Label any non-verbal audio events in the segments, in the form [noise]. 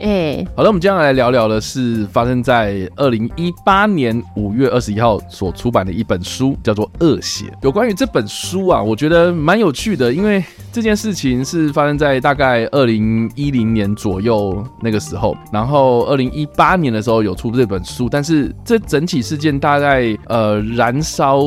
哎、欸，好了，我们接下来聊聊的是发生在二零一八年五月二十一号所出版的一本书，叫做《恶血》。有关于这本书啊，我觉得蛮有趣的，因为这件事情是发生在大概二零一零年左右那个时候，然后二零一八年的时候有出这本书，但是这整起事件大概呃燃烧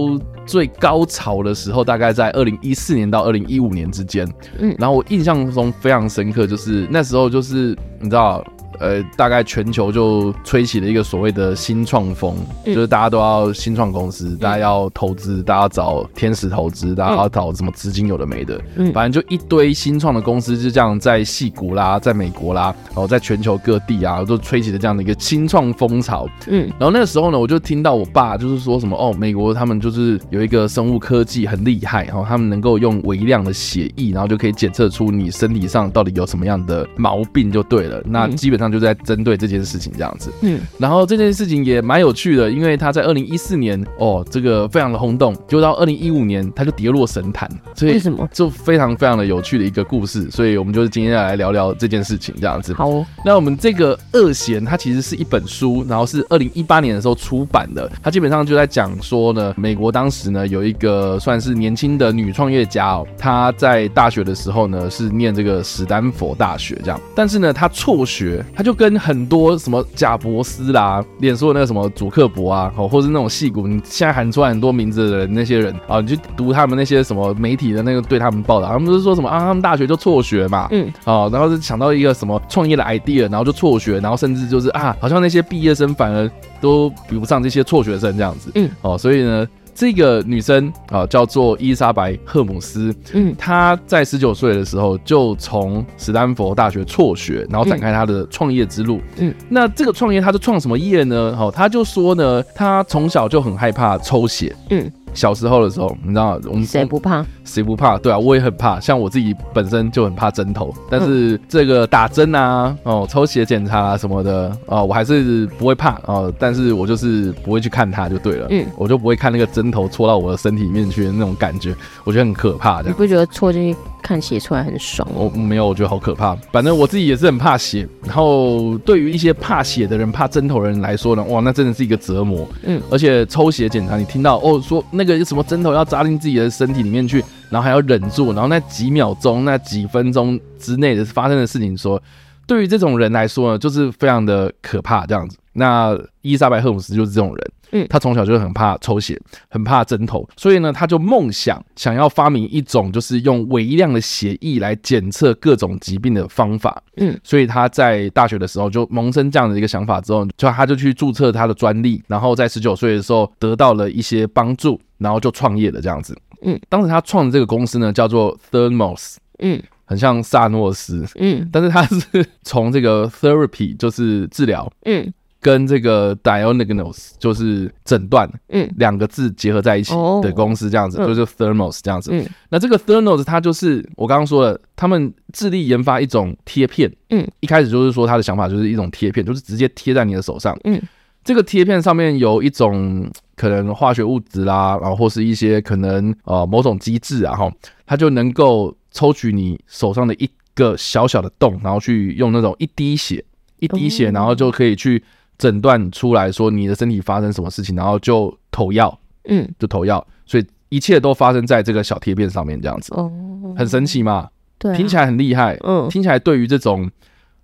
最高潮的时候，大概在二零一四年到二零一五年之间。嗯，然后我印象中非常深刻，就是那时候就是你知道。呃，大概全球就吹起了一个所谓的新创风，嗯，就是大家都要新创公司，大家要投资，大家要找天使投资，大家要找什么资金有的没的，嗯，反正就一堆新创的公司就这样在戏谷啦，在美国啦，然后在全球各地啊，都吹起了这样的一个新创风潮，嗯，然后那个时候呢，我就听到我爸就是说什么哦，美国他们就是有一个生物科技很厉害，然后他们能够用微量的血液，然后就可以检测出你身体上到底有什么样的毛病就对了，那基本上。就在针对这件事情这样子，嗯，然后这件事情也蛮有趣的，因为他在二零一四年哦，这个非常的轰动，就到二零一五年他就跌落神坛，所以为什么就非常非常的有趣的一个故事，所以我们就是今天要来聊聊这件事情这样子。好哦，那我们这个恶贤它其实是一本书，然后是二零一八年的时候出版的，它基本上就在讲说呢，美国当时呢有一个算是年轻的女创业家哦，她在大学的时候呢是念这个史丹佛大学这样，但是呢她辍学。他就跟很多什么贾伯斯啦、脸书的那个什么祖克伯啊，哦，或是那种戏骨，你现在喊出来很多名字的人，那些人啊，你去读他们那些什么媒体的那个对他们报道，他们都是说什么啊，他们大学就辍学嘛，嗯，哦，然后就想到一个什么创业的 idea，然后就辍学，然后甚至就是啊，好像那些毕业生反而都比不上这些辍学生这样子，嗯，哦，所以呢。这个女生啊，叫做伊丽莎白·赫姆斯。嗯，她在十九岁的时候就从史丹佛大学辍学，然后展开她的创业之路。嗯，那这个创业，她是创什么业呢？哦，她就说呢，她从小就很害怕抽血。嗯。小时候的时候，你知道，我们谁不怕？谁不怕？对啊，我也很怕。像我自己本身就很怕针头，但是这个打针啊，哦，抽血检查啊什么的，哦，我还是不会怕哦。但是我就是不会去看它就对了。嗯，我就不会看那个针头戳到我的身体里面去的那种感觉，我觉得很可怕的。你不觉得戳进去看血出来很爽？我没有，我觉得好可怕。反正我自己也是很怕血。然后对于一些怕血的人、怕针头的人来说呢，哇，那真的是一个折磨。嗯，而且抽血检查，你听到哦说。那那个什么针头要扎进自己的身体里面去，然后还要忍住，然后那几秒钟、那几分钟之内的发生的事情，说对于这种人来说呢，就是非常的可怕。这样子，那伊丽莎白·赫姆斯就是这种人，嗯，他从小就很怕抽血，很怕针头，所以呢，他就梦想想要发明一种就是用微量的血液来检测各种疾病的方法，嗯，所以他在大学的时候就萌生这样的一个想法之后，就他就去注册他的专利，然后在十九岁的时候得到了一些帮助。然后就创业了这样子，嗯，当时他创的这个公司呢，叫做 Theranos，嗯，很像萨诺斯，嗯，但是他是从这个 therapy 就是治疗，嗯，跟这个 diagnose 就是诊断，嗯，两个字结合在一起的公司这样子，就是 Theranos 这样子，嗯，那这个 Theranos 它就是我刚刚说的，他们致力研发一种贴片，嗯，一开始就是说他的想法就是一种贴片，就是直接贴在你的手上，嗯。这个贴片上面有一种可能化学物质啦，然后或是一些可能呃某种机制啊，哈，它就能够抽取你手上的一个小小的洞，然后去用那种一滴血，一滴血，然后就可以去诊断出来说你的身体发生什么事情，然后就投药，嗯，就投药，所以一切都发生在这个小贴片上面，这样子，哦，很神奇嘛，对，听起来很厉害，嗯，听起来对于这种。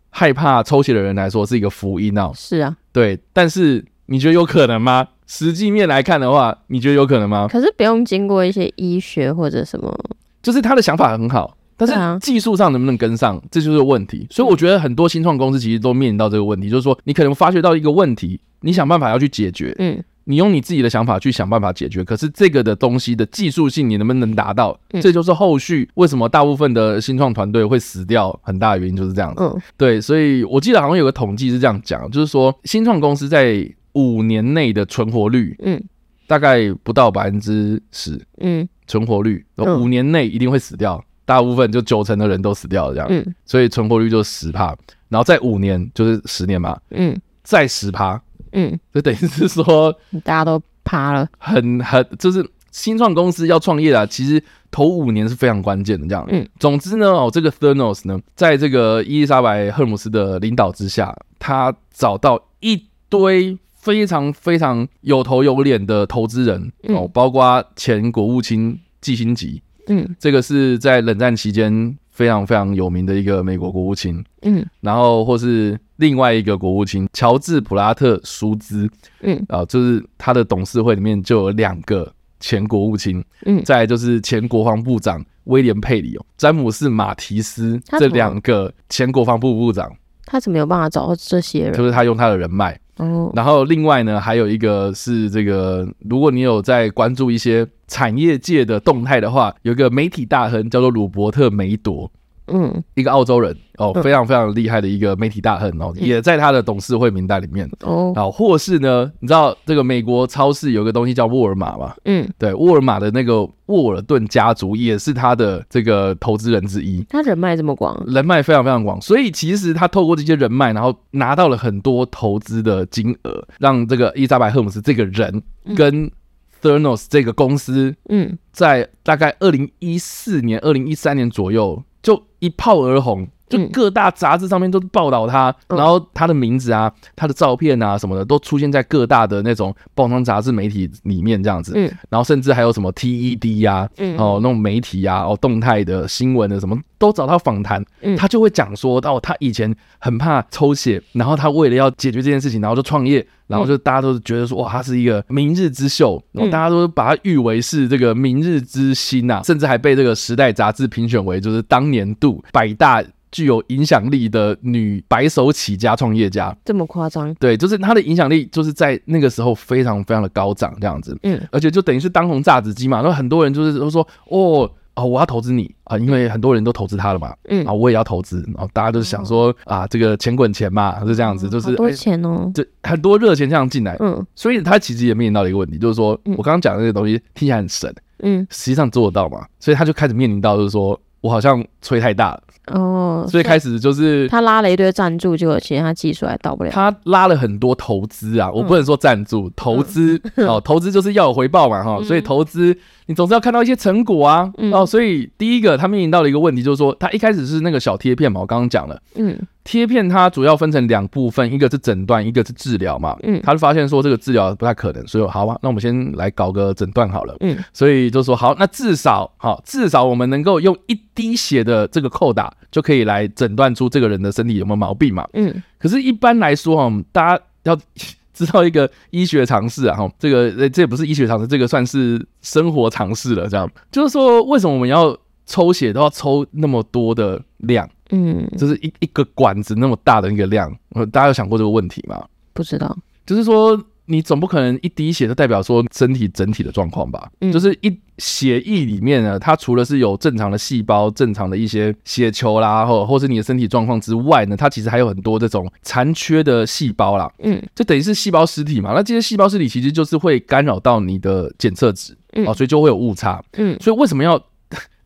害怕抽血的人来说是一个福音哦。是啊，对，但是你觉得有可能吗？实际面来看的话，你觉得有可能吗？可是不用经过一些医学或者什么，就是他的想法很好，但是技术上能不能跟上，这就是问题。所以我觉得很多新创公司其实都面临到这个问题，就是说你可能发觉到一个问题，你想办法要去解决，嗯。你用你自己的想法去想办法解决，可是这个的东西的技术性你能不能达到？嗯，这就是后续为什么大部分的新创团队会死掉很大的原因就是这样子。嗯，对，所以我记得好像有个统计是这样讲，就是说新创公司在五年内的存活率，嗯，大概不到百分之十，嗯，存活率五年内一定会死掉，大部分就九成的人都死掉了这样，嗯，所以存活率就十趴。然后再五年就是十年嘛，嗯，再十趴，嗯，就等于是说大家都趴了，很很就是新创公司要创业啊，其实头五年是非常关键的，这样，嗯，总之呢，哦，这个 Theranos 呢，在这个伊丽莎白·赫姆斯的领导之下，他找到一堆非常非常有头有脸的投资人，哦，嗯，包括前国务卿季辛吉。嗯，这个是在冷战期间非常非常有名的一个美国国务卿，嗯，然后或是另外一个国务卿乔治普拉特舒兹，嗯，啊，就是他的董事会里面就有两个前国务卿，嗯，再来就是前国防部长威廉佩里哦，詹姆斯马提斯这两个前国防部部长，他怎么有办法找到这些人？就是他用他的人脉。哦，然后另外呢，还有一个是这个，如果你有在关注一些产业界的动态的话，有一个媒体大亨叫做鲁伯特梅朵。嗯，一个澳洲人哦，嗯、非常非常厉害的一个媒体大亨哦，嗯、也在他的董事会名单里面哦。好，或是呢，你知道这个美国超市有个东西叫沃尔玛嘛？嗯，对，沃尔玛的那个沃尔顿家族也是他的这个投资人之一。他人脉这么广，人脉非常非常广，所以其实他透过这些人脉，然后拿到了很多投资的金额，让这个伊莎白·赫姆斯这个人跟 Theranos 这个公司，嗯，在大概二零一四年、二零一三年左右。就一炮而红，就各大杂志上面都报道他，嗯、然后他的名字啊、他的照片啊什么的都出现在各大的那种报章杂志媒体里面这样子，嗯，然后甚至还有什么 TED 呀、啊，嗯，哦那种媒体呀、啊，哦动态的新闻的什么都找他访谈，嗯，他就会讲说到他以前很怕抽血，然后他为了要解决这件事情，然后就创业。然后就大家都觉得说，哇，他是一个明日之秀，然后大家都把他誉为是这个明日之星呐、啊，甚至还被这个《时代》杂志评选为就是当年度百大具有影响力的女白手起家创业家。这么夸张？对，就是她的影响力就是在那个时候非常非常的高涨这样子。嗯，而且就等于是当红炸子鸡嘛，然后很多人就是都说，哦。哦，我要投资你啊，因为很多人都投资他了嘛，嗯，啊，我也要投资，然后大家都想说啊，这个钱滚钱嘛，是这样子，就是好多钱哦，就很多热钱这样进来，嗯，所以他其实也面临到了一个问题，就是说我刚刚讲的那些东西听起来很神，嗯，实际上做得到嘛，所以他就开始面临到就是说我好像吹太大了。哦，所以开始就是他拉了一堆赞助，结果其实他技术还到不了。他拉了很多投资啊，我不能说赞助，投资哦，[laughs] 投资就是要有回报嘛哈，所以投资你总是要看到一些成果啊。哦，所以第一个他面临到了一个问题，就是说他一开始是那个小贴片嘛，我刚刚讲了，嗯，贴片它主要分成两部分，一个是诊断，一个是治疗嘛，嗯，他就发现说这个治疗不太可能，所以好吧，那我们先来搞个诊断好了，嗯，所以就说好，那至少好，至少我们能够用一滴血的这个扣打。就可以来诊断出这个人的身体有没有毛病嘛？嗯，可是，一般来说哈，大家要知道一个医学常识啊，哈，这个这也不是医学常识，这个算是生活常识了。这样就是说，为什么我们要抽血都要抽那么多的量？嗯，就是一一个管子那么大的一个量，大家有想过这个问题吗？不知道，就是说。你总不可能一滴血就代表说身体整体的状况吧？嗯，就是一血液里面呢，它除了是有正常的细胞、正常的一些血球啦，或或是你的身体状况之外呢，它其实还有很多这种残缺的细胞啦。嗯，就等于是细胞尸体嘛。那这些细胞尸体其实就是会干扰到你的检测值，嗯，哦，所以就会有误差。嗯，所以为什么要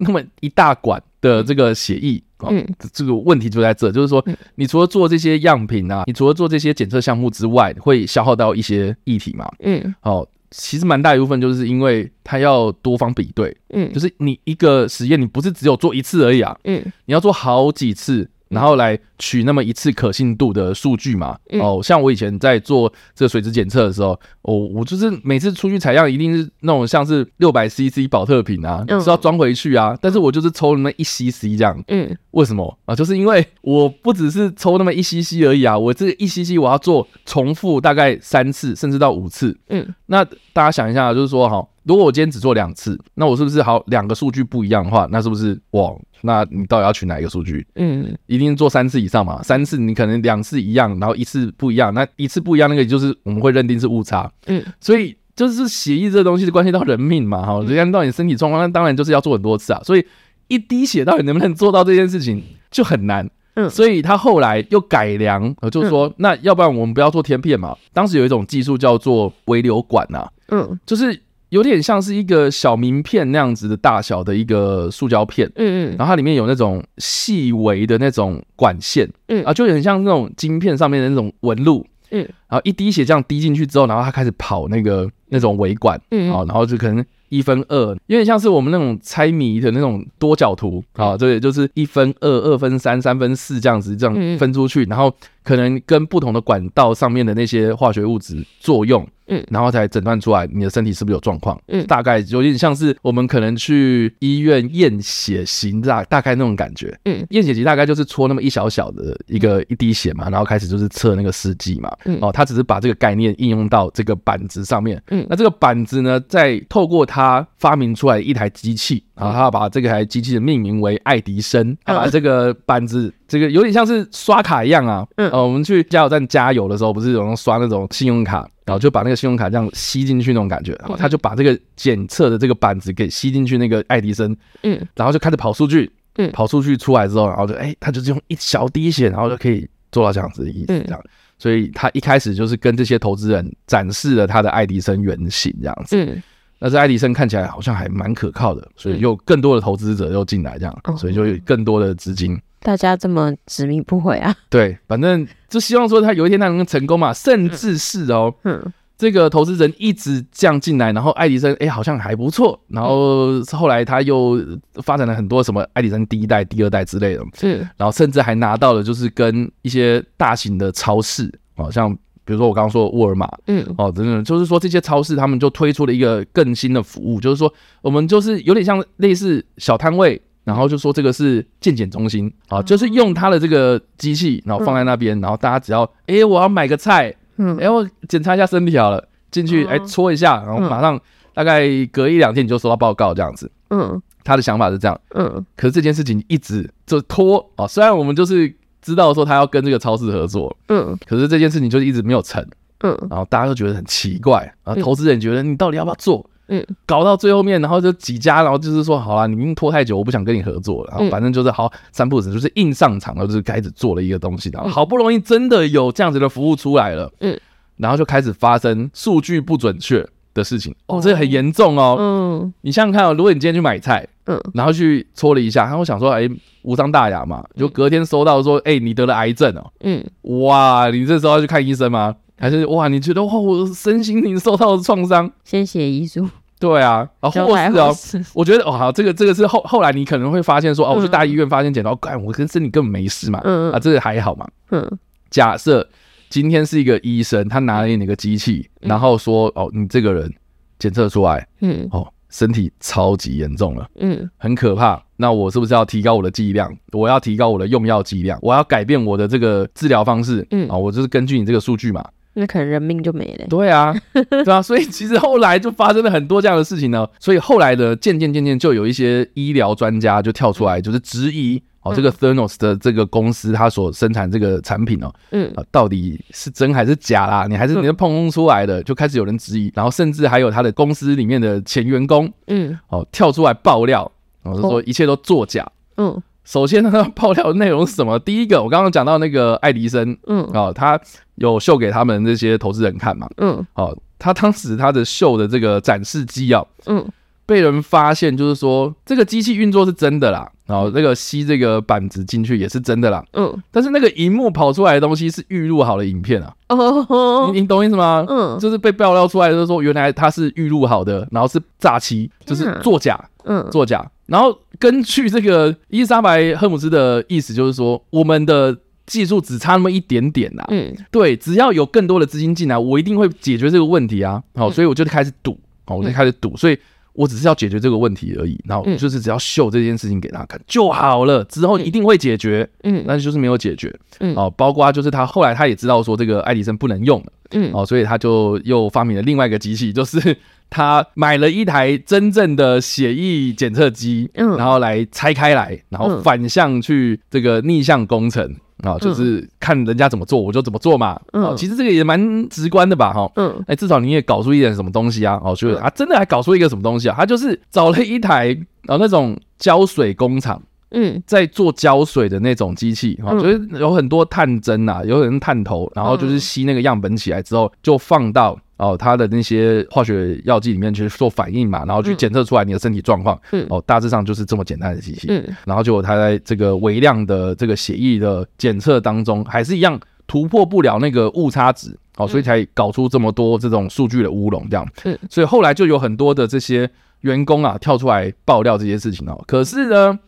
那么一大管的这个血液？嗯，这个问题就在这，就是说，你除了做这些样品啊，你除了做这些检测项目之外，会消耗到一些液体嘛？嗯，哦，其实蛮大一部分就是因为它要多方比对，嗯，就是你一个实验，你不是只有做一次而已啊，嗯，你要做好几次。然后来取那么一次可信度的数据嘛？哦，像我以前在做这个水质检测的时候，哦，我就是每次出去采样一定是那种像是六百 CC 保特瓶啊，是要装回去啊。但是我就是抽那么一 CC 这样。嗯，为什么啊？就是因为我不只是抽那么一 CC 而已啊，我这一 CC 我要做重复大概三次甚至到五次。嗯，那大家想一下，就是说哈，如果我今天只做两次，那我是不是好两个数据不一样的话，那是不是哇？那你到底要取哪一个数据？嗯，一定做三次以上嘛。三次你可能两次一样，然后一次不一样。那一次不一样，那个就是我们会认定是误差。嗯，所以就是血液这东西是关系到人命嘛，哈，人家到你身体状况，那当然就是要做很多次啊。所以一滴血到底能不能做到这件事情就很难。嗯，所以他后来又改良，呃就是说，那要不然我们不要做贴片嘛。当时有一种技术叫做微流管呐，嗯，就是。有点像是一个小名片那样子的大小的一个塑胶片，嗯嗯，然后它里面有那种细微的那种管线，嗯。啊，就很像那种晶片上面的那种纹路，嗯，然后一滴血这样滴进去之后，然后它开始跑那个那种微管，嗯，啊，然后就可能。一分二，有点像是我们那种猜谜的那种多角图。啊，对，就是一分二、二分三、三分四这样子，这样分出去，然后可能跟不同的管道上面的那些化学物质作用。嗯，然后才诊断出来你的身体是不是有状况。嗯，大概有点像是我们可能去医院验血型大大概那种感觉。嗯，验血型大概就是戳那么一小小的一个一滴血嘛，然后开始就是测那个试剂嘛。嗯，哦，他只是把这个概念应用到这个板子上面。嗯，那这个板子呢，在透过他发明出来一台机器，然后他要把这个台机器的命名为爱迪生，他把这个板子这个有点像是刷卡一样啊。嗯，呃，我们去加油站加油的时候，不是有人刷那种信用卡？然后就把那个信用卡这样吸进去那种感觉，然后他就把这个检测的这个板子给吸进去那个爱迪生，嗯，然后就开始跑数据，嗯，跑数据出来之后，然后就哎，他就是用一小滴血，然后就可以做到这样子的意思，这样，所以他一开始就是跟这些投资人展示了他的爱迪生原型这样子，嗯，那这爱迪生看起来好像还蛮可靠的，所以又更多的投资者又进来这样，所以就有更多的资金。大家这么执迷不悔啊？[laughs] 对，反正就希望说他有一天他能成功嘛，甚至是哦，嗯，这个投资人一直这样进来，然后爱迪生哎好像还不错，然后后来他又发展了很多什么爱迪生第一代、第二代之类的，是，然后甚至还拿到了就是跟一些大型的超市，好，像比如说我刚刚说沃尔玛，嗯，哦，等等，就是说这些超市他们就推出了一个更新的服务，就是说我们就是有点像类似小摊位。然后就说这个是健检中心啊，就是用他的这个机器，然后放在那边，然后大家只要哎，我要买个菜，嗯，哎，我检查一下身体好了，进去哎搓一下，然后马上大概隔一两天你就收到报告这样子，嗯，他的想法是这样，嗯，可是这件事情一直就拖啊，虽然我们就是知道说他要跟这个超市合作，嗯，可是这件事情就是一直没有成，嗯，然后大家都觉得很奇怪，然后投资人觉得你到底要不要做？嗯，搞到最后面，然后就几家，然后就是说，好啦，你们拖太久，我不想跟你合作了。然后反正就是好，三步子就是硬上场了，就是开始做了一个东西。然后好不容易真的有这样子的服务出来了，嗯，然后就开始发生数据不准确的事情。哦，这个很严重哦。嗯，你想想看哦，如果你今天去买菜，嗯，然后去搓了一下，然后想说，哎，无伤大雅嘛，就隔天收到说，哎，你得了癌症哦。嗯，哇，你这时候要去看医生吗？还是哇，你觉得哇，我身心灵受到了创伤，先写遗书。对啊，啊，或是哦，我觉得哦，好，这个这个是后后来你可能会发现说，哦，我去大医院发现检查，干，我跟身体根本没事嘛，嗯。啊，这个还好嘛，嗯，假设今天是一个医生，他拿了你那个机器，然后说，哦，你这个人检测出来，嗯，哦，身体超级严重了，嗯，很可怕，那我是不是要提高我的剂量？我要提高我的用药剂量，我要改变我的这个治疗方式，嗯啊，我就是根据你这个数据嘛。那可能人命就没了。对啊，对啊，所以其实后来就发生了很多这样的事情呢。所以后来的渐渐渐渐就有一些医疗专家就跳出来，就是质疑哦，这个 Theranos 的这个公司它所生产这个产品哦，嗯啊，到底是真还是假啦？你还是你是碰碰出来的？就开始有人质疑，然后甚至还有他的公司里面的前员工，嗯，哦，跳出来爆料，然后说一切都作假，嗯。首先，他 [laughs] 爆料的内容是什么？第一个，我刚刚讲到那个爱迪生，嗯，哦，他有秀给他们这些投资人看嘛，嗯，哦，他当时他的秀的这个展示机啊，嗯，被人发现，就是说这个机器运作是真的啦，然后那个吸这个板子进去也是真的啦，嗯，但是那个荧幕跑出来的东西是预录好的影片啊，哦，你你懂意思吗？嗯，就是被爆料出来就是说原来它是预录好的，然后是诈欺，就是作假，嗯，作假。然后根据这个伊丽莎白·赫姆斯的意思，就是说我们的技术只差那么一点点呐。嗯，对，只要有更多的资金进来，我一定会解决这个问题啊。好，所以我就开始赌，好，我就开始赌，所以我只是要解决这个问题而已。然后就是只要秀这件事情给他看就好了，之后一定会解决。嗯，但是就是没有解决。嗯，哦，包括就是他后来他也知道说这个爱迪生不能用了。嗯，哦，所以他就又发明了另外一个机器，就是。他买了一台真正的血液检测机，嗯，然后来拆开来，然后反向去这个逆向工程啊，就是看人家怎么做，我就怎么做嘛。嗯，其实这个也蛮直观的吧，哈，嗯，哎，至少你也搞出一点什么东西啊，哦，就是啊，真的还搞出一个什么东西啊？他就是找了一台啊那种胶水工厂，嗯，在做胶水的那种机器，哈，就是有很多探针呐，有很多探头，然后就是吸那个样本起来之后，就放到。哦，它的那些化学药剂里面去做反应嘛，然后去检测出来你的身体状况。嗯，哦，大致上就是这么简单的机器。嗯，然后结果它在这个微量的这个血液的检测当中，还是一样突破不了那个误差值。哦，所以才搞出这么多这种数据的乌龙，这样。嗯，所以后来就有很多的这些员工啊跳出来爆料这些事情哦。可是呢，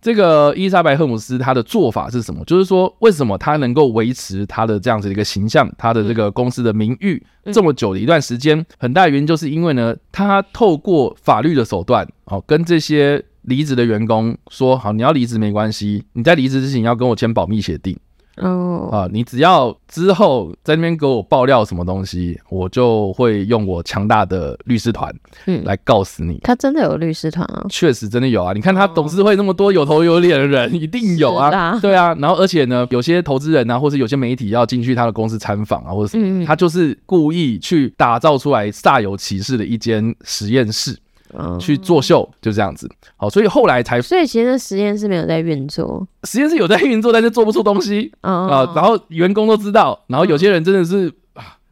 这个伊丽莎白·赫姆斯她的做法是什么？就是说，为什么她能够维持她的这样子的一个形象，她的这个公司的名誉这么久的一段时间？很大原因就是因为呢，她透过法律的手段，哦，跟这些离职的员工说，好，你要离职没关系，你在离职之前要跟我签保密协定。哦啊，你只要之后在那边给我爆料什么东西，我就会用我强大的律师团，嗯，来告死你。他真的有律师团啊？确实真的有啊！你看他董事会那么多有头有脸的人，一定有啊。对啊，然后而且呢，有些投资人啊，或是有些媒体要进去他的公司参访啊，或者是他就是故意去打造出来煞有其事的一间实验室。去作秀就这样子，好，所以后来才，所以其实实验室没有在运作，实验室有在运作，但是做不出东西啊。然后员工都知道，然后有些人真的是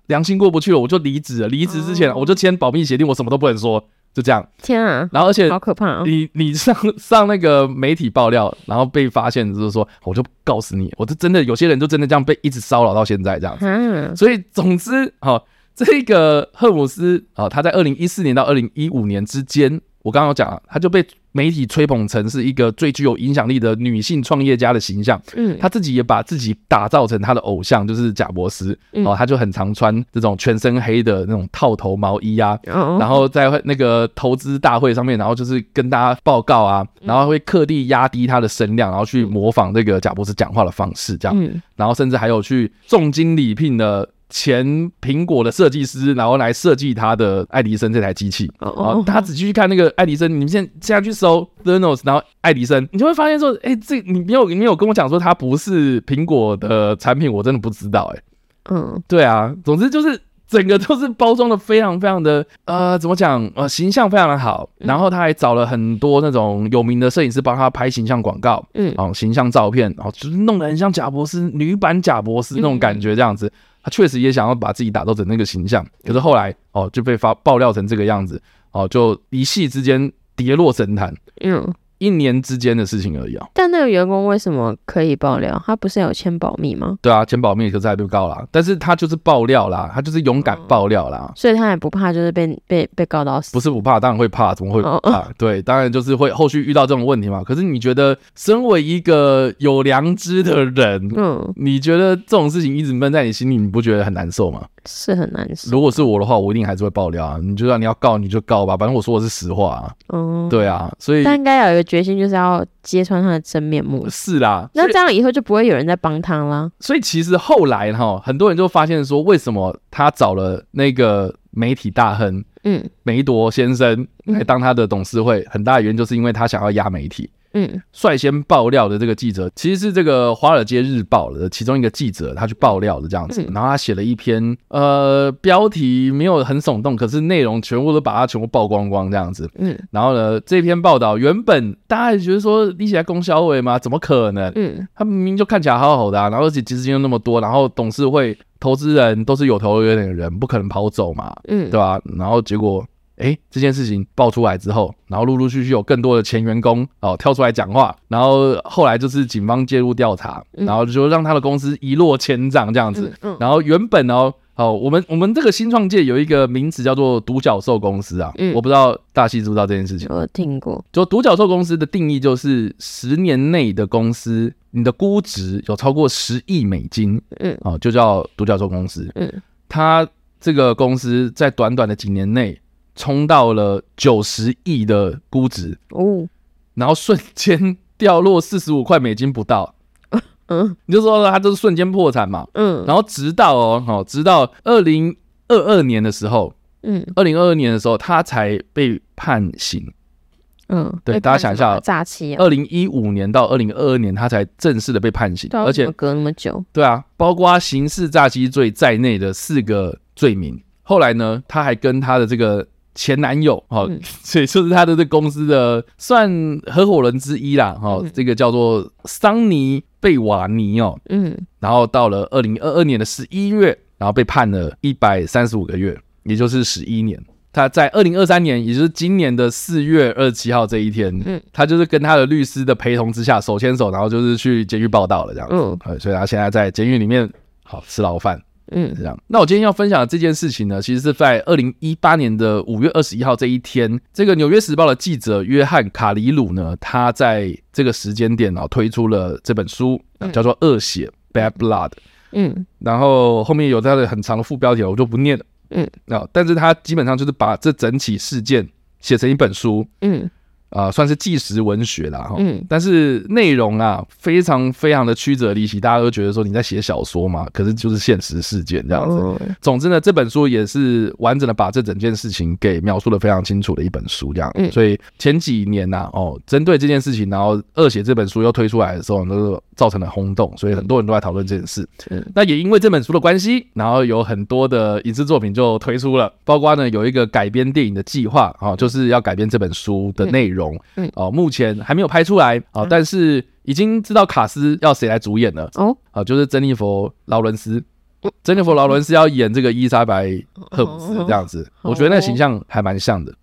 良心过不去了，我就离职了。离职之前我就签保密协定，我什么都不能说，就这样。天啊！然后而且好可怕，你你上上那个媒体爆料，然后被发现就是说，我就告死你，我就真的有些人就真的这样被一直骚扰到现在这样子。所以总之，好。这个赫姆斯啊，他在二零一四年到二零一五年之间，我刚刚有讲了，他就被媒体吹捧成是一个最具有影响力的女性创业家的形象。嗯，他自己也把自己打造成他的偶像，就是贾伯斯。哦，他就很常穿这种全身黑的那种套头毛衣啊，然后在那个投资大会上面，然后就是跟大家报告啊，然后会刻意压低他的声量，然后去模仿这个贾伯斯讲话的方式，这样。然后甚至还有去重金礼聘的。前苹果的设计师，然后来设计他的爱迪生这台机器。哦，他仔细去看那个爱迪生，你们现在现在去搜 Theranos，然后爱迪生，你就会发现说，哎、欸，这你没有你没有跟我讲说它不是苹果的产品，我真的不知道、欸。哎，嗯，对啊，总之就是整个都是包装的非常非常的呃，怎么讲呃，形象非常的好。然后他还找了很多那种有名的摄影师帮他拍形象广告，嗯，哦，形象照片，然后就是弄得很像贾博士女版贾博士那种感觉，这样子。他确实也想要把自己打造成那个形象，可是后来哦就被发爆料成这个样子，哦就一夕之间跌落神坛。嗯。一年之间的事情而已啊！但那个员工为什么可以爆料？他不是有签保密吗？对啊，签保密可是还被告啦。但是他就是爆料啦，他就是勇敢爆料啦，所以他也不怕，就是被被被告到死。不是不怕，当然会怕，怎么会不怕？对，当然就是会后续遇到这种问题嘛。可是你觉得，身为一个有良知的人，嗯，你觉得这种事情一直闷在你心里，你不觉得很难受吗？是很难受。如果是我的话，我一定还是会爆料啊！你就算你要告，你就告吧，反正我说的是实话啊。嗯，对啊，所以但应该要有一个决心，就是要揭穿他的真面目。是啦，那这样以后就不会有人在帮他啦。所以其实后来哈，很多人就发现说，为什么他找了那个媒体大亨，嗯，梅铎先生来当他的董事会，很大的原因就是因为他想要压媒体。嗯，率先爆料的这个记者其实是这个《华尔街日报》的其中一个记者，他去爆料的这样子，然后他写了一篇，呃，标题没有很耸动，可是内容全部都把它全部曝光光这样子。嗯，然后呢，这篇报道原本大家也觉得说立起来供销委吗？怎么可能？嗯，他明明就看起来好好的啊，然后而且资金又那么多，然后董事会投资人都是有头有脸的人，不可能跑走嘛，嗯，对吧？然后结果。哎，这件事情爆出来之后，然后陆陆续续有更多的前员工哦跳出来讲话，然后后来就是警方介入调查，然后就让他的公司一落千丈这样子。然后原本哦，哦，我们我们这个新创界有一个名词叫做独角兽公司啊，我不知道大西知不知道这件事情？我听过。就独角兽公司的定义就是十年内的公司，你的估值有超过十亿美金，嗯，哦，就叫独角兽公司。嗯，他这个公司在短短的几年内。冲到了九十亿的估值。哦，然后瞬间掉落四十五块美金不到，[laughs] 嗯，你就说它就是瞬间破产嘛，嗯，然后直到哦，好，直到二零二二年的时候，嗯，二零二二年的时候，他才被判刑，嗯，对，大家想一下，诈欺，二零一五年到二零二二年，他才正式的被判刑，而且隔那么久，对啊，包括刑事诈欺罪在内的四个罪名，后来呢，他还跟他的这个。前男友哦，[laughs] 所以就是他的这公司的算合伙人之一啦，哈，这个叫做桑尼贝瓦尼哦，嗯，然后到了二零二二年的十一月，然后被判了一百三十五个月，也就是十一年。他在二零二三年，也就是今年的四月二十七号这一天，嗯，他就是跟他的律师的陪同之下，手牵手，然后就是去监狱报道了这样子。嗯，所以他现在在监狱里面好吃牢饭。嗯，这样。那我今天要分享的这件事情呢，其实是在二零一八年的五月二十一号这一天，这个《纽约时报》的记者约翰卡里鲁呢，他在这个时间点啊推出了这本书，叫做《恶血》（Bad Blood）。嗯，然后后面有他的很长的副标题，我就不念了。嗯，那但是他基本上就是把这整起事件写成一本书。嗯。啊、呃，算是纪实文学啦。哈，嗯，但是内容啊，非常非常的曲折离奇，大家都觉得说你在写小说嘛，可是就是现实事件这样子。哦、总之呢，这本书也是完整的把这整件事情给描述的非常清楚的一本书，这样。嗯，所以前几年呐、啊，哦，针对这件事情，然后《恶写》这本书又推出来的时候，都造成了轰动，所以很多人都在讨论这件事。嗯，那也因为这本书的关系，然后有很多的影视作品就推出了，包括呢有一个改编电影的计划啊，就是要改编这本书的内容。嗯，哦，目前还没有拍出来啊，但是已经知道卡斯要谁来主演了。哦，啊，就是珍妮佛劳伦斯，珍妮佛劳伦斯要演这个伊莎白赫姆斯这样子，我觉得那个形象还蛮像的，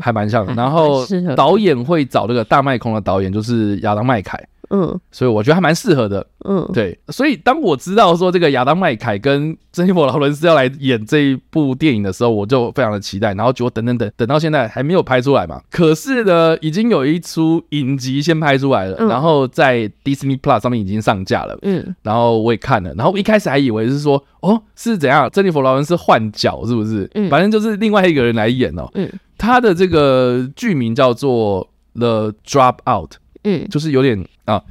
还蛮像的。然后 [laughs] 导演会找这个大麦空的导演，就是亚当麦凯。嗯，所以我觉得还蛮适合的。嗯，对，所以当我知道说这个亚当麦凯跟珍妮佛劳伦斯要来演这一部电影的时候，我就非常的期待。然后结果等等等等到现在还没有拍出来嘛。[laughs] 可是呢，已经有一出影集先拍出来了，然后在 Disney Plus 上面已经上架了。嗯，然后我也看了，然后我一开始还以为是说，哦，是怎样？珍妮佛劳伦斯换角是不是？嗯，反正就是另外一个人来演哦。嗯，他的这个剧名叫做 The Dropout。嗯，就是有点啊，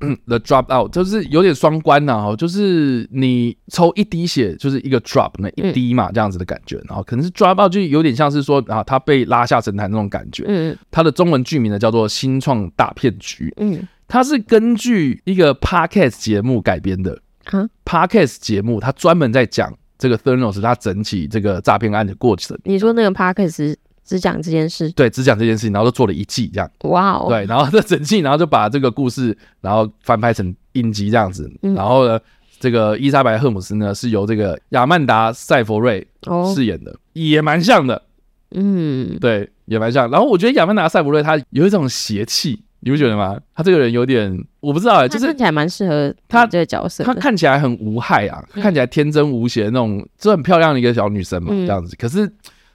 嗯，[clears throat] The drop out 就是有点双关呐，哈，就是你抽一滴血就是一个 drop 那一滴嘛，这样子的感觉，然后可能是 drop out 就有点像是说啊，他被拉下神坛那种感觉。嗯，它的中文剧名呢叫做《新创大骗局》。嗯，它是根据一个 podcast 节目改编的。啊，podcast 节目它专门在讲这个 Theranos 他整起这个诈骗案的过程。你说那个 podcast？只讲这件事，对，只讲这件事情，然后就做了一季这样。哇哦，对，然后这整季，然后就把这个故事，然后翻拍成影集这样子。嗯、然后呢，这个伊莎白赫姆斯呢是由这个亚曼达塞佛瑞饰演的，哦、也蛮像的。嗯，对，也蛮像。然后我觉得亚曼达塞佛瑞他有一种邪气，你不觉得吗？他这个人有点，我不知道哎、欸，就是看起来蛮适合他这个角色他，他看起来很无害啊，嗯、看起来天真无邪那种，就很漂亮的一个小女生嘛，嗯、这样子。可是。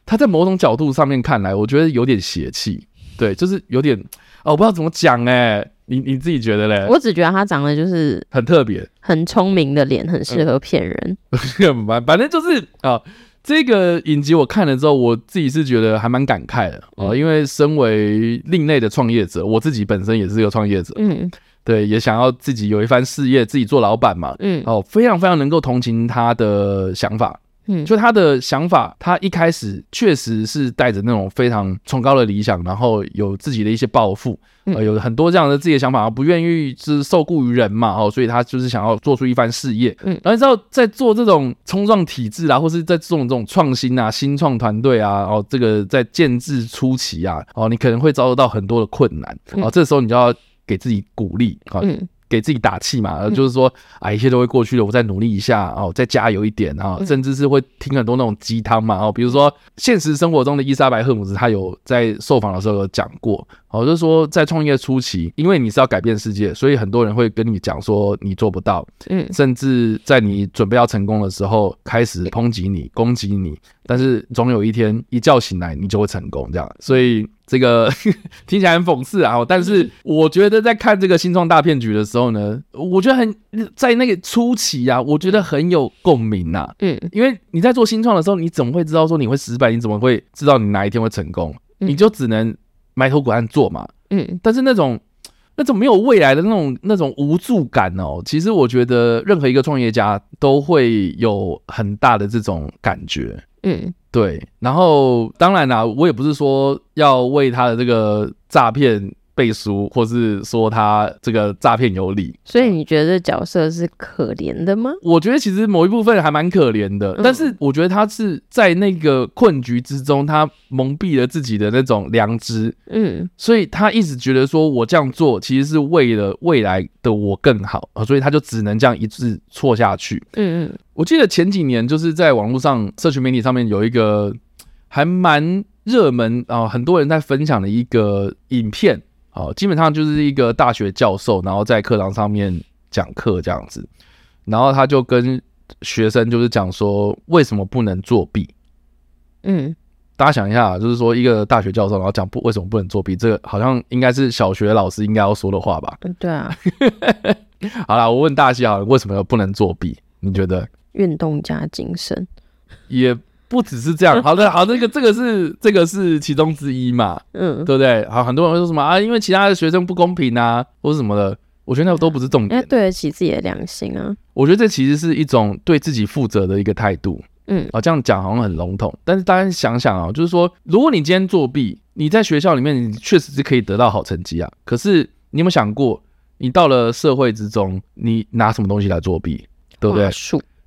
他在某种角度上面看来，我觉得有点邪气，对，就是有点哦，我不知道怎么讲哎、欸，你你自己觉得嘞？我只觉得他长得就是很特别，很聪明的脸，很适合骗人。[laughs] 反反正就是啊、哦，这个影集我看了之后，我自己是觉得还蛮感慨的哦，嗯、因为身为另类的创业者，我自己本身也是一个创业者，嗯，对，也想要自己有一番事业，自己做老板嘛，嗯，哦，非常非常能够同情他的想法。嗯，就他的想法，他一开始确实是带着那种非常崇高的理想，然后有自己的一些抱负，呃，有很多这样的自己的想法，不愿意是受雇于人嘛，哦，所以他就是想要做出一番事业。嗯，然后你知道在做这种冲撞体制啊，或是在做这种创新啊、新创团队啊，哦，这个在建制初期啊，哦，你可能会遭受到很多的困难，哦，这时候你就要给自己鼓励啊。嗯给自己打气嘛，就是说啊，一切都会过去的，我再努力一下哦，再加油一点啊，甚至是会听很多那种鸡汤嘛哦，比如说现实生活中的伊莎白赫姆斯，他有在受访的时候有讲过，哦，就是说在创业初期，因为你是要改变世界，所以很多人会跟你讲说你做不到，嗯，甚至在你准备要成功的时候，开始抨击你、攻击你，但是总有一天一觉醒来，你就会成功，这样，所以。这个 [laughs] 听起来很讽刺啊，但是我觉得在看这个新创大骗局的时候呢，我觉得很在那个初期啊，我觉得很有共鸣呐。嗯，因为你在做新创的时候，你怎么会知道说你会失败？你怎么会知道你哪一天会成功？你就只能埋头苦干做嘛。嗯，但是那种那种没有未来的那种那种无助感哦，其实我觉得任何一个创业家都会有很大的这种感觉。嗯。对，然后当然啦，我也不是说要为他的这个诈骗背书，或是说他这个诈骗有理。所以你觉得这角色是可怜的吗？我觉得其实某一部分还蛮可怜的，嗯、但是我觉得他是在那个困局之中，他蒙蔽了自己的那种良知。嗯，所以他一直觉得说我这样做其实是为了未来的我更好，所以他就只能这样一直错下去。嗯嗯，我记得前几年就是在网络上社群媒体上面有一个还蛮热门啊，很多人在分享的一个影片。好，基本上就是一个大学教授，然后在课堂上面讲课这样子，然后他就跟学生就是讲说，为什么不能作弊？嗯，大家想一下，就是说一个大学教授，然后讲不为什么不能作弊，这个好像应该是小学老师应该要说的话吧？嗯，对啊。[laughs] 好了，我问大西好了，为什么不能作弊？你觉得？运动加精神。也。不只是这样，好的，好，这个这个是这个是其中之一嘛，嗯，对不对？好，很多人会说什么啊？因为其他的学生不公平啊，或者什么的，我觉得那都不是重点。对得起自己的良心啊。我觉得这其实是一种对自己负责的一个态度，嗯，啊，这样讲好像很笼统，但是大家想想啊，就是说，如果你今天作弊，你在学校里面你确实是可以得到好成绩啊，可是你有没有想过，你到了社会之中，你拿什么东西来作弊，对不对？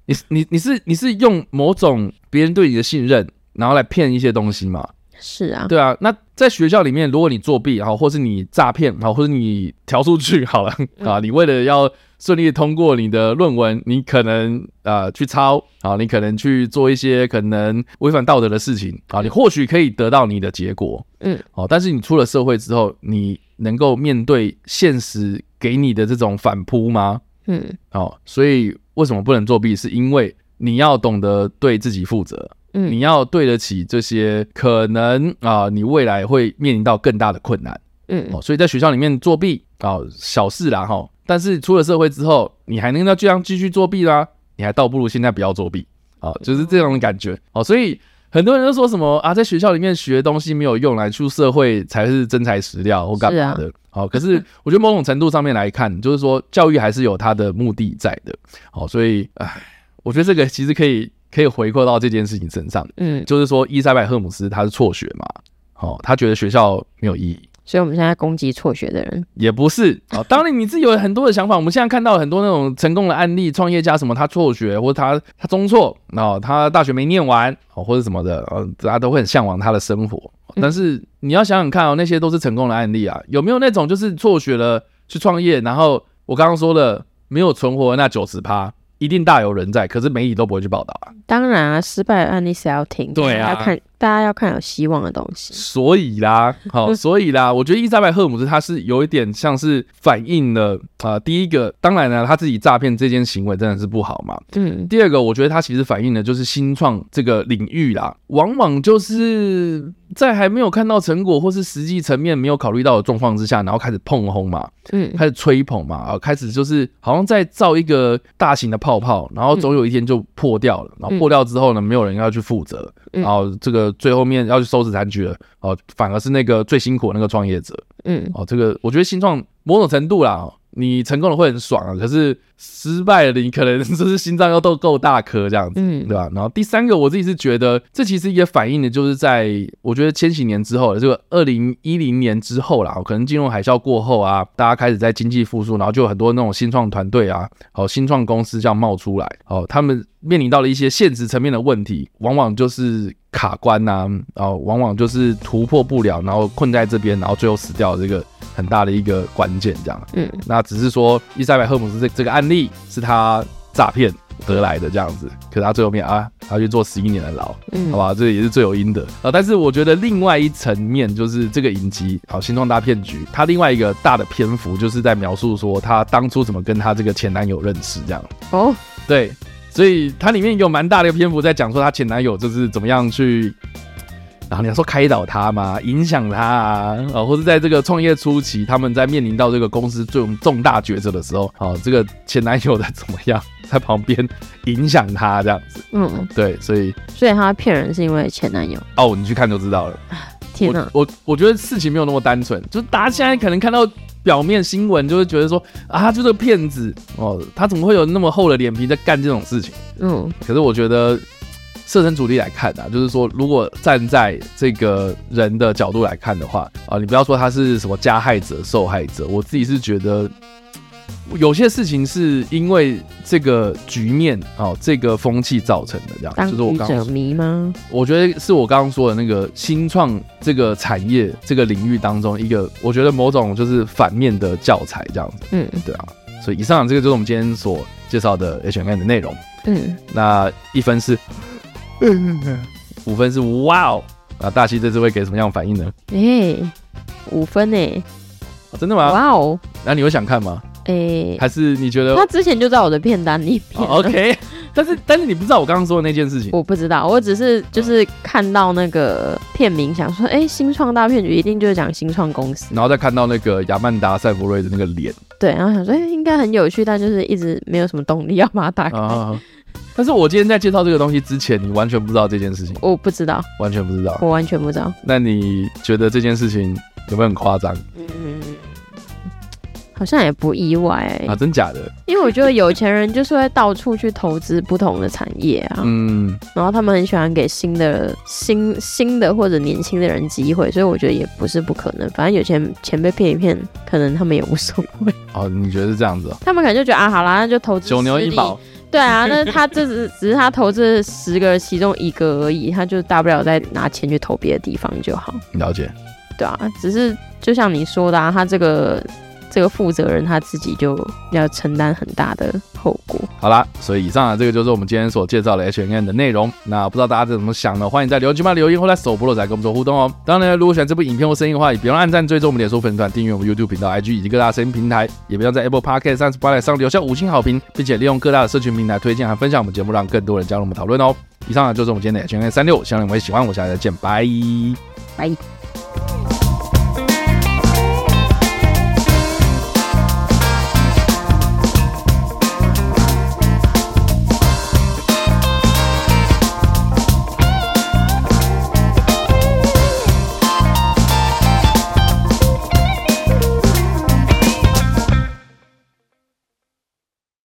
你你你是你是用某种别人对你的信任，然后来骗一些东西嘛？是啊，对啊。那在学校里面，如果你作弊，然后或是你诈骗，然后或者你调出去好了啊，你为了要顺利通过你的论文，你可能啊去抄啊，你可能去做一些可能违反道德的事情啊，你或许可以得到你的结果，嗯，好，但是你出了社会之后，你能够面对现实给你的这种反扑吗？嗯，哦，所以。为什么不能作弊？是因为你要懂得对自己负责，嗯，你要对得起这些可能啊、呃，你未来会面临到更大的困难，嗯，哦，所以在学校里面作弊啊、哦，小事啦哈，但是出了社会之后，你还能够这样继续作弊啦？你还倒不如现在不要作弊啊、哦，就是这种的感觉哦，所以。很多人都说什么啊，在学校里面学东西没有用，来出社会才是真材实料或干嘛的。好、啊哦，可是我觉得某种程度上面来看，就是说教育还是有它的目的在的。好、哦，所以唉，我觉得这个其实可以可以回扣到这件事情身上。嗯，就是说伊莎白·赫姆斯他是辍学嘛，哦，他觉得学校没有意义。所以我们现在攻击辍学的人，也不是啊、哦。当然你自己有很多的想法。我们现在看到很多那种成功的案例，创业家什么，他辍学或者他他中辍，然哦，他大学没念完，哦，或者什么的，呃，大家都会很向往他的生活。但是你要想想看哦，那些都是成功的案例啊，有没有那种就是辍学了去创业，然后我刚刚说的没有存活的那九十趴？一定大有人在，可是媒体都不会去报道啊。当然啊，失败的案例是要听，对啊，要看大家要看有希望的东西。所以啦，[laughs] 好，所以啦，我觉得伊莎白·赫姆斯他是有一点像是反映了啊、呃，第一个，当然呢，他自己诈骗这件行为真的是不好嘛。嗯。第二个，我觉得他其实反映的就是新创这个领域啦，往往就是在还没有看到成果或是实际层面没有考虑到的状况之下，然后开始碰轰嘛，嗯，开始吹捧嘛，啊，开始就是好像在造一个大型的泡泡，然后总有一天就破掉了，然后破掉之后呢，没有人要去负责，然后这个最后面要去收拾残局了，哦，反而是那个最辛苦的那个创业者，嗯，哦，这个我觉得新创某种程度啦。你成功了会很爽啊，可是失败了，你可能就是心脏要都够大颗这样子，嗯，对吧？然后第三个，我自己是觉得这其实也反映的就是在我觉得千禧年之后的这个二零一零年之后啦，可能金融海啸过后啊，大家开始在经济复苏，然后就有很多那种新创团队啊，哦，新创公司这样冒出来，哦，他们面临到了一些现实层面的问题，往往就是。卡关呐、啊，然后往往就是突破不了，然后困在这边，然后最后死掉这个很大的一个关键，这样。嗯，那只是说伊莎白·赫姆斯这这个案例是他诈骗得来的这样子，可是他最后面啊，他去做十一年的牢，嗯，好吧，这也是罪有应得啊。但是我觉得另外一层面就是这个影集啊，新创大骗局，它另外一个大的篇幅就是在描述说他当初怎么跟他这个前男友认识这样。哦，对。所以它里面有蛮大的篇幅在讲说她前男友就是怎么样去，然后你要说开导她嘛，影响她啊，啊，或者在这个创业初期，他们在面临到这个公司这种重大抉择的时候，啊，这个前男友在怎么样在旁边影响她这样子，嗯，对，所以所以她骗人是因为前男友。哦，你去看就知道了。[laughs] 天哪，我我，我觉得事情没有那么单纯，就是大家现在可能看到。表面新闻就会觉得说啊，他就是骗子哦，他怎么会有那么厚的脸皮在干这种事情？嗯，可是我觉得设身处地来看啊，就是说，如果站在这个人的角度来看的话啊，你不要说他是什么加害者、受害者，我自己是觉得。有些事情是因为这个局面哦，这个风气造成的，这样就是我刚迷吗？我觉得是我刚刚说的那个新创这个产业这个领域当中一个，我觉得某种就是反面的教材这样子。嗯，对啊。所以以上这个就是我们今天所介绍的 H&M 的内容。嗯，那一分是，嗯 [laughs] 五分是哇哦。那大西这次会给什么样反应呢？哎、欸，五分哎、哦，真的吗？哇哦，那你会想看吗？诶、欸，还是你觉得他之前就在我的片单里面、哦？[laughs] OK，但是但是你不知道我刚刚说的那件事情，我不知道，我只是就是看到那个片名，想说，哎、欸，新创大骗局一定就是讲新创公司，然后再看到那个亚曼达·赛弗瑞的那个脸，对，然后想说，哎、欸，应该很有趣，但就是一直没有什么动力要把它打开。啊、但是我今天在介绍这个东西之前，你完全不知道这件事情，[laughs] 我不知道，完全不知道，我完全不知道。那你觉得这件事情有没有很夸张？嗯。好像也不意外、欸、啊，真假的？因为我觉得有钱人就是会到处去投资不同的产业啊，嗯，然后他们很喜欢给新的、新新的或者年轻的人机会，所以我觉得也不是不可能。反正有钱钱被骗一骗，可能他们也无所谓。哦，你觉得是这样子、哦？他们可能就觉得啊，好啦，那就投资九牛一毛。对啊，那他这只 [laughs] 只是他投资十个其中一个而已，他就大不了再拿钱去投别的地方就好。了解。对啊，只是就像你说的啊，他这个。这个负责人他自己就要承担很大的后果。好啦，所以以上啊，这个就是我们今天所介绍的 H N N 的内容。那不知道大家怎么想呢？欢迎在留言区嘛留言，或在首播的时候跟我们做互动哦。当然，如果喜欢这部影片或声音的话，也别忘按赞、追踪我们脸书粉丝团、订阅我们 YouTube 频道、IG 以及各大声音平台，也别忘在 Apple Podcast 上、Spotify 上留下五星好评，并且利用各大的社群平台推荐和分享我们节目，让更多人加入我们讨论哦。以上啊，就是我们今天的 H&M 365，希望你们会喜欢。我下次再见，拜拜。